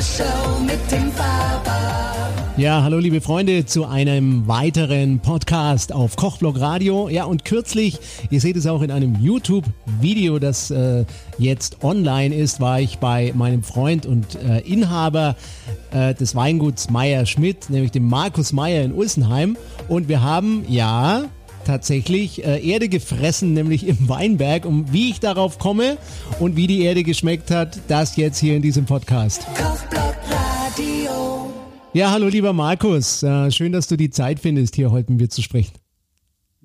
Show mit dem Faber. Ja, hallo liebe Freunde zu einem weiteren Podcast auf Kochblog Radio. Ja, und kürzlich, ihr seht es auch in einem YouTube-Video, das äh, jetzt online ist, war ich bei meinem Freund und äh, Inhaber äh, des Weinguts Meier Schmidt, nämlich dem Markus Meier in Ulsenheim. Und wir haben, ja, tatsächlich äh, Erde gefressen, nämlich im Weinberg. Und wie ich darauf komme und wie die Erde geschmeckt hat, das jetzt hier in diesem Podcast. Ja, hallo lieber Markus. Äh, schön, dass du die Zeit findest, hier heute mit mir zu sprechen.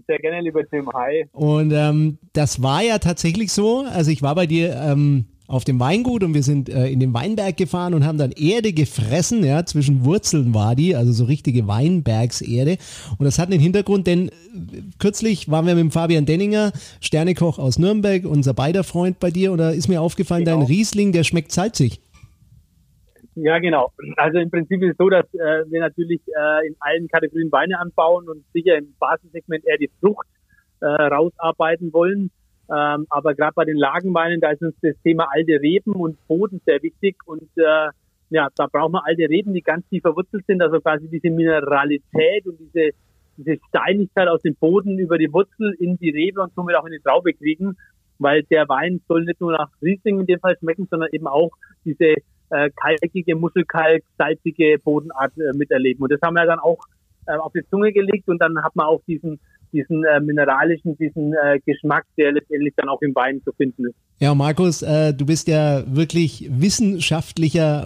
Sehr gerne, lieber Tim. Hi. Und ähm, das war ja tatsächlich so. Also ich war bei dir ähm, auf dem Weingut und wir sind äh, in den Weinberg gefahren und haben dann Erde gefressen, ja, zwischen Wurzeln war die, also so richtige Weinbergserde. Und das hat einen Hintergrund, denn äh, kürzlich waren wir mit dem Fabian Denninger, Sternekoch aus Nürnberg, unser beider Freund bei dir, und da ist mir aufgefallen, Genau. dein Riesling, der schmeckt salzig. Ja, genau. Also im Prinzip ist es so, dass äh, wir natürlich äh, in allen Kategorien Weine anbauen und sicher im Basissegment eher die Frucht äh, rausarbeiten wollen. Ähm, aber gerade bei den Lagenweinen, da ist uns das Thema alte Reben und Boden sehr wichtig. Und äh, ja, da brauchen wir alte Reben, die ganz tief verwurzelt sind, also quasi diese Mineralität und diese, diese Steinigkeit aus dem Boden über die Wurzel in die Rebe und somit auch in die Traube kriegen. Weil der Wein soll nicht nur nach Riesling in dem Fall schmecken, sondern eben auch diese äh, kalkige, Muschelkalk, salzige Bodenart äh, miterleben. Und das haben wir dann auch äh, auf die Zunge gelegt und dann hat man auch diesen diesen äh, mineralischen, diesen äh, Geschmack, der letztendlich dann auch im Wein zu finden ist. Ja, Markus, äh, du bist ja wirklich wissenschaftlicher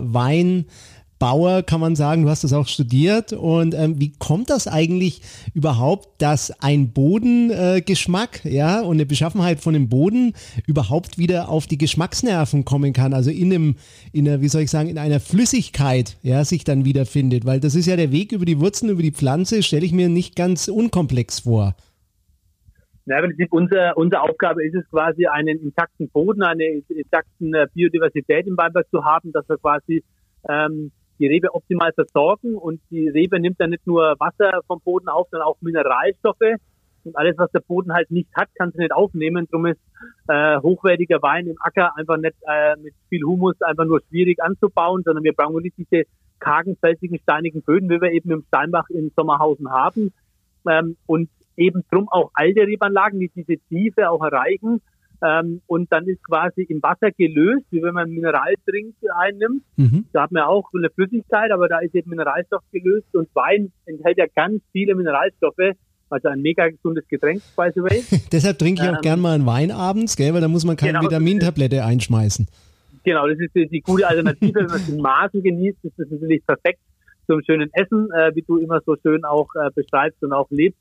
Weinbauer, kann man sagen. Du hast das auch studiert. Und ähm, wie kommt das eigentlich überhaupt, dass ein Bodengeschmack äh, ja, und eine Beschaffenheit von dem Boden überhaupt wieder auf die Geschmacksnerven kommen kann? Also in einem, in einer, wie soll ich sagen, in einer Flüssigkeit, ja, sich dann wiederfindet. Weil das ist ja der Weg über die Wurzeln, über die Pflanze, stelle ich mir nicht ganz unkomplex vor. Ja, unser, unsere Aufgabe ist es quasi, einen intakten Boden, eine intakten Biodiversität im Weinberg zu haben, dass wir quasi ähm, die Rebe optimal versorgen und die Rebe nimmt dann nicht nur Wasser vom Boden auf, sondern auch Mineralstoffe und alles, was der Boden halt nicht hat, kann sie nicht aufnehmen. Darum ist äh, hochwertiger Wein im Acker einfach nicht äh, mit viel Humus einfach nur schwierig anzubauen, sondern wir brauchen nicht diese kargen, felsigen, steinigen Böden, wie wir eben im Steinbach in Sommerhausen haben. Ähm, und eben drum auch alte Rebanlagen, die diese Tiefe auch erreichen. Ähm, und dann ist quasi im Wasser gelöst, wie wenn man Mineraltrink einnimmt. Mhm. Da hat man auch eine Flüssigkeit, aber da ist eben Mineralstoff gelöst und Wein enthält ja ganz viele Mineralstoffe. Also ein mega gesundes Getränk, by the way. Deshalb trinke ich auch Ähm, gern mal einen Wein abends, gell, weil da muss man keine Genau. Vitamintablette einschmeißen. Genau, das ist die, die gute Alternative, wenn man es in Maßen genießt, ist das natürlich perfekt zum schönen Essen, äh, wie du immer so schön auch äh, beschreibst und auch lebst.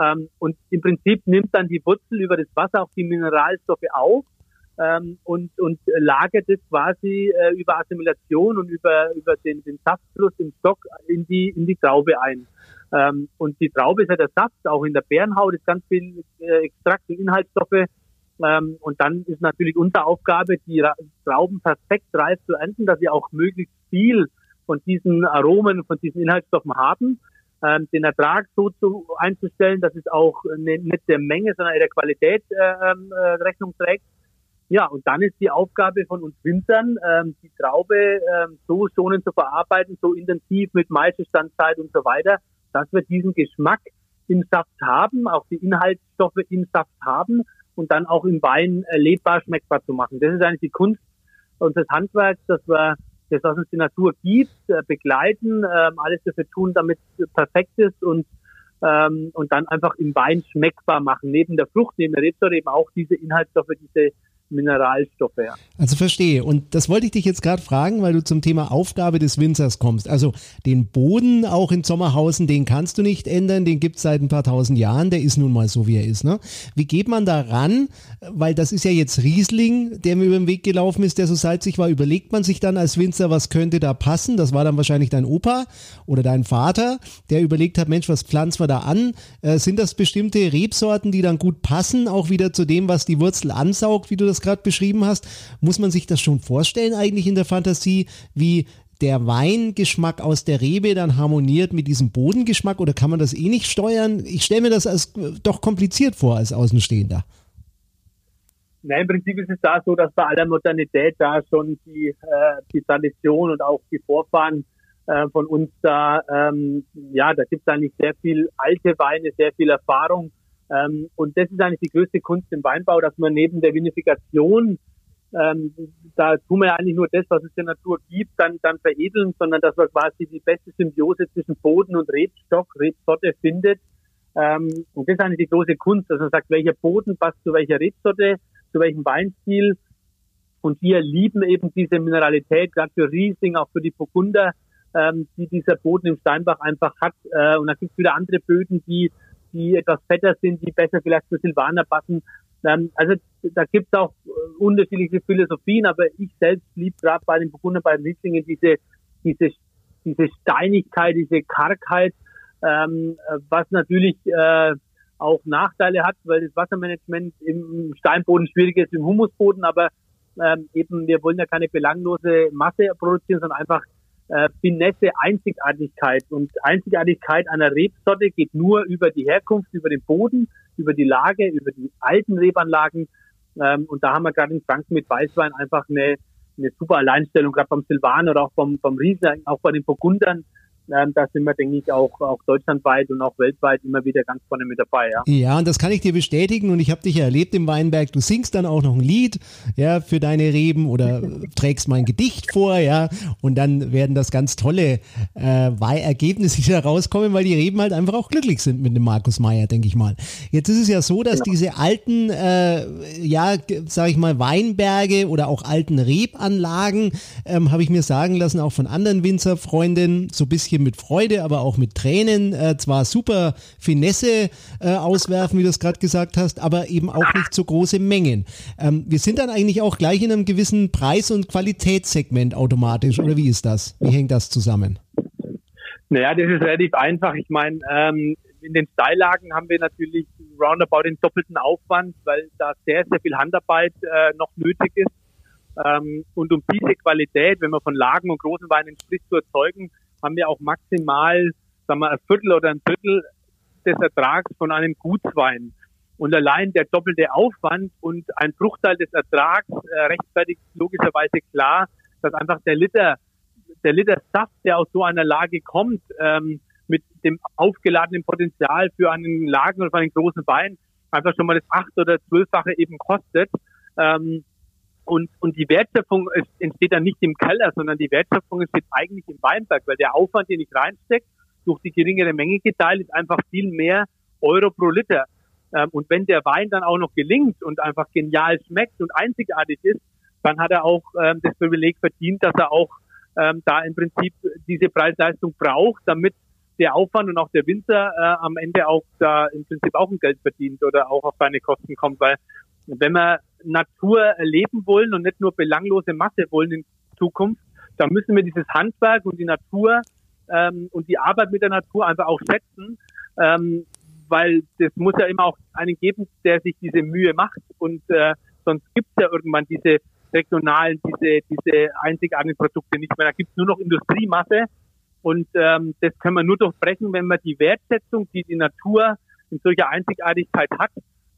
Ähm, und im Prinzip nimmt dann die Wurzel über das Wasser auch die Mineralstoffe auf ähm, und, und lagert es quasi äh, über Assimilation und über, über den, den Saftfluss im Stock in die, in die Traube ein. Ähm, und die Traube ist ja der Saft, auch in der Bärenhaut ist ganz viel äh, Extrakt und Inhaltsstoffe. Ähm, und dann ist natürlich unsere Aufgabe, die Ra Trauben perfekt reif zu ernten, dass sie auch möglichst viel von diesen Aromen, von diesen Inhaltsstoffen haben, ähm, den Ertrag so zu, einzustellen, dass es auch ne, der Menge, sondern der Qualität äh, ähm, äh, Rechnung trägt. Ja, und dann ist die Aufgabe von uns Winzern, ähm, die Traube ähm, so schonend zu verarbeiten, so intensiv mit Maischestandzeit und so weiter, dass wir diesen Geschmack im Saft haben, auch die Inhaltsstoffe im Saft haben und dann auch im Wein äh, lebbar, schmeckbar zu machen. Das ist eigentlich die Kunst unseres Handwerks, dass wir das, was uns die Natur gibt, äh, begleiten, ähm, alles dafür tun, damit es perfekt ist und ähm, und dann einfach im Wein schmeckbar machen. Neben der Frucht, neben der Rebsorte eben auch diese Inhaltsstoffe, diese Mineralstoffe. Also verstehe. Und das wollte ich dich jetzt gerade fragen, weil du zum Thema Aufgabe des Winzers kommst. Also den Boden auch in Sommerhausen, den kannst du nicht ändern, den gibt es seit ein paar tausend Jahren, der ist nun mal so, wie er ist. Ne? Wie geht man da ran? Weil das ist ja jetzt Riesling, der mir über den Weg gelaufen ist, der so salzig war. Überlegt man sich dann als Winzer, was könnte da passen? Das war dann wahrscheinlich dein Opa oder dein Vater, der überlegt hat, Mensch, was pflanzen wir da an? Äh, sind das bestimmte Rebsorten, die dann gut passen, auch wieder zu dem, was die Wurzel ansaugt, wie du das gerade beschrieben hast? Muss man sich das schon vorstellen eigentlich in der Fantasie, wie der Weingeschmack aus der Rebe dann harmoniert mit diesem Bodengeschmack oder kann man das eh nicht steuern? Ich stelle mir das als äh, doch kompliziert vor als Außenstehender. Na, im Prinzip ist es da so, dass bei aller Modernität da schon die, äh, die Tradition und auch die Vorfahren äh, von uns da, ähm, ja, da gibt es eigentlich sehr viel alte Weine, sehr viel Erfahrung. Ähm, und das ist eigentlich die größte Kunst im Weinbau, dass man neben der Vinifikation, ähm, da tun wir ja eigentlich nur das, was es der Natur gibt, dann, dann veredeln, sondern dass man quasi die beste Symbiose zwischen Boden und Rebstock, Rebsorte findet. Ähm, und das ist eigentlich die große Kunst, dass man sagt, welcher Boden passt zu welcher Rebsorte, zu welchem Weinstil. Und wir lieben eben diese Mineralität, gerade für Riesling, auch für die Burgunder, ähm, die dieser Boden im Steinbach einfach hat. Äh, und dann gibt es wieder andere Böden, die, die etwas fetter sind, die besser vielleicht für Silvaner passen. Ähm, also da gibt es auch äh, unterschiedliche Philosophien, aber ich selbst liebe gerade bei den Burgunder, bei den Rieslingen diese, diese, diese Steinigkeit, diese Kargheit, ähm, was natürlich äh, auch Nachteile hat, weil das Wassermanagement im Steinboden schwierig ist, im Humusboden, aber ähm, eben wir wollen ja keine belanglose Masse produzieren, sondern einfach äh, Finesse, Einzigartigkeit. Und Einzigartigkeit einer Rebsorte geht nur über die Herkunft, über den Boden, über die Lage, über die alten Rebanlagen. Ähm, und da haben wir gerade in Franken mit Weißwein einfach eine, eine super Alleinstellung, gerade beim Silvan oder auch beim, beim Riesling, auch bei den Burgundern ähm, da sind wir, denke ich, auch, auch deutschlandweit und auch weltweit immer wieder ganz vorne mit dabei. Ja, ja und das kann ich dir bestätigen und ich habe dich ja erlebt im Weinberg. Du singst dann auch noch ein Lied ja, für deine Reben oder trägst mein Gedicht vor, ja, und dann werden das ganz tolle äh, Ergebnisse, die da rauskommen, weil die Reben halt einfach auch glücklich sind mit dem Markus Meyer, denke ich mal. Jetzt ist es ja so, dass genau. diese alten, äh, ja, sag ich mal, Weinberge oder auch alten Rebanlagen, ähm, habe ich mir sagen lassen, auch von anderen Winzerfreundinnen, so ein bisschen bisschen mit Freude, aber auch mit Tränen äh, zwar super Finesse äh, auswerfen, wie du es gerade gesagt hast, aber eben auch nicht so große Mengen. Ähm, wir sind dann eigentlich auch gleich in einem gewissen Preis- und Qualitätssegment automatisch, oder wie ist das? Wie hängt das zusammen? Naja, das ist relativ einfach. Ich meine, ähm, in den Steillagen haben wir natürlich roundabout den doppelten Aufwand, weil da sehr, sehr viel Handarbeit äh, noch nötig ist. Ähm, und um diese Qualität, wenn man von Lagen und großen Weinen spricht, zu erzeugen, haben wir auch maximal, sagen wir, ein Viertel oder ein Drittel des Ertrags von einem Gutswein. Und allein der doppelte Aufwand und ein Bruchteil des Ertrags äh, rechtfertigt logischerweise klar, dass einfach der Liter, der Liter Saft, der aus so einer Lage kommt, ähm, mit dem aufgeladenen Potenzial für einen Lagen oder für einen großen Wein, einfach schon mal das acht- oder zwölffache eben kostet. Ähm, und, und die Wertschöpfung entsteht dann nicht im Keller, sondern die Wertschöpfung entsteht eigentlich im Weinberg, weil der Aufwand, den ich reinstecke, durch die geringere Menge geteilt, ist einfach viel mehr Euro pro Liter. Ähm, und wenn der Wein dann auch noch gelingt und einfach genial schmeckt und einzigartig ist, dann hat er auch ähm, das Privileg verdient, dass er auch ähm, da im Prinzip diese Preisleistung braucht, damit der Aufwand und auch der Winzer äh, am Ende auch da im Prinzip auch ein Geld verdient oder auch auf seine Kosten kommt, weil wenn wir Natur erleben wollen und nicht nur belanglose Masse wollen in Zukunft, dann müssen wir dieses Handwerk und die Natur ähm, und die Arbeit mit der Natur einfach auch schätzen, ähm, weil das muss ja immer auch einen geben, der sich diese Mühe macht und äh, sonst gibt es ja irgendwann diese regionalen, diese, diese einzigartigen Produkte nicht mehr. Da gibt es nur noch Industriemasse und ähm, das können wir nur durchbrechen, wenn wir die Wertschätzung, die die Natur in solcher Einzigartigkeit hat,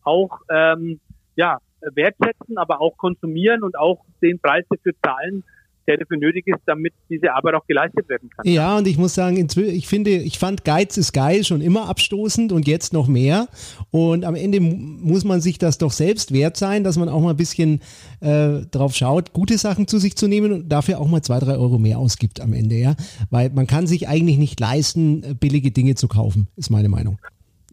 auch ähm, ja, wertschätzen, aber auch konsumieren und auch den Preis dafür zahlen, der dafür nötig ist, damit diese Arbeit auch geleistet werden kann. Ja, und ich muss sagen, ich finde, ich fand Geiz ist geil schon immer abstoßend und jetzt noch mehr. Und am Ende muss man sich das doch selbst wert sein, dass man auch mal ein bisschen äh, drauf schaut, gute Sachen zu sich zu nehmen und dafür auch mal zwei, drei Euro mehr ausgibt am Ende, ja. Weil man kann sich eigentlich nicht leisten, billige Dinge zu kaufen, ist meine Meinung.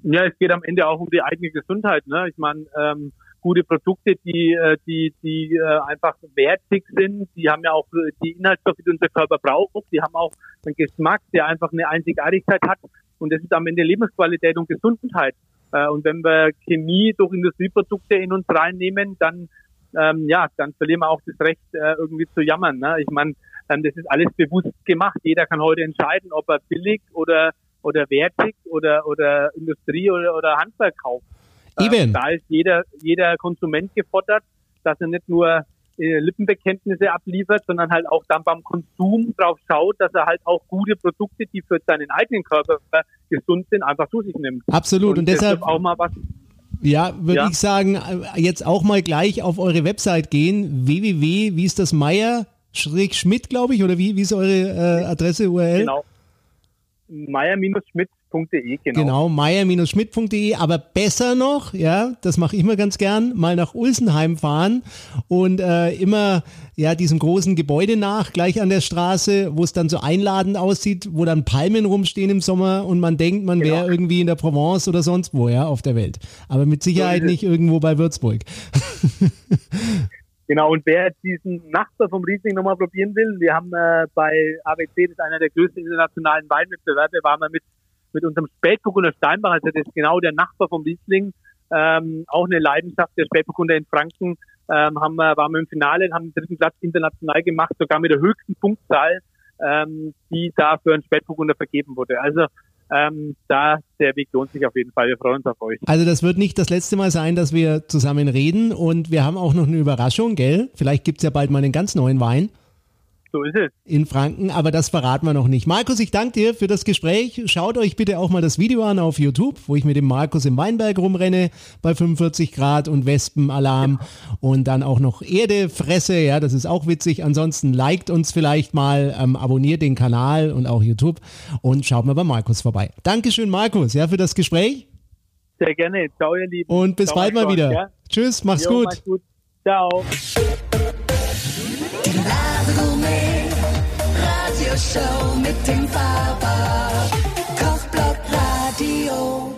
Ja, es geht am Ende auch um die eigene Gesundheit. Ne? Ich meine, ähm, gute Produkte, die, äh, die, die äh, einfach wertig sind. Die haben ja auch äh, die Inhaltsstoffe, die unser Körper braucht. Die haben auch einen Geschmack, der einfach eine Einzigartigkeit hat. Und das ist am Ende Lebensqualität und Gesundheit. Und wenn wir Chemie durch Industrieprodukte in uns reinnehmen, dann ähm, ja, dann verlieren wir auch das Recht, irgendwie zu jammern. Ne? Ich meine, ähm, das ist alles bewusst gemacht. Jeder kann heute entscheiden, ob er billig oder oder wertig oder oder Industrie oder, oder Handwerk kauft. Eben. Da ist jeder, jeder Konsument gefordert, dass er nicht nur äh, Lippenbekenntnisse abliefert, sondern halt auch dann beim Konsum drauf schaut, dass er halt auch gute Produkte, die für seinen eigenen Körper gesund sind, einfach zu sich nimmt. Absolut. Und, und deshalb auch mal was Ja, würde Ja. ich sagen, äh, jetzt auch mal gleich auf eure Website gehen. www, wie ist das, Meier, Schmidt, glaube ich, oder wie, wie ist eure äh, Adresse, URL? Genau. Meier-schmidt.de, genau. Genau, meier-schmidt.de, aber besser noch, ja, das mache ich immer ganz gern, mal nach Ulsenheim fahren und äh, immer ja diesem großen Gebäude nach, gleich an der Straße, wo es dann so einladend aussieht, wo dann Palmen rumstehen im Sommer und man denkt, man wäre Genau. irgendwie in der Provence oder sonst wo, ja, auf der Welt. Aber mit Sicherheit So nicht irgendwo bei Würzburg. Genau, und wer diesen Nachbar vom Riesling nochmal probieren will, wir haben äh, bei ABC, das ist einer der größten internationalen Weinwettbewerbe, waren wir mit, mit unserem Spätburgunder Steinbach, also das ist genau der Nachbar vom Riesling, ähm, auch eine Leidenschaft der Spätburgunder in Franken, ähm, haben waren wir im Finale, haben den dritten Platz international gemacht, sogar mit der höchsten Punktzahl, ähm, die da für einen Spätburgunder vergeben wurde. Also ähm, da der Weg lohnt sich auf jeden Fall. Wir freuen uns auf euch. Also das wird nicht das letzte Mal sein, dass wir zusammen reden und wir haben auch noch eine Überraschung, gell? Vielleicht gibt's ja bald mal einen ganz neuen Wein. So ist es. in Franken, aber das verraten wir noch nicht. Markus, ich danke dir für das Gespräch. Schaut euch bitte auch mal das Video an auf YouTube, wo ich mit dem Markus im Weinberg rumrenne bei 45 Grad und Wespenalarm und dann auch noch Erde fresse. Ja, das ist auch witzig. Ansonsten liked uns vielleicht mal, ähm, abonniert den Kanal und auch YouTube und schaut mal bei Markus vorbei. Dankeschön, Markus, ja, für das Gespräch Sehr gerne. Ciao, ihr Lieben. und bis Ciao, bald mal wieder. Ja? Tschüss, mach's Jo, gut. Mach's gut. Ciao. Radioshow mit dem Faber. Kochblock Radio.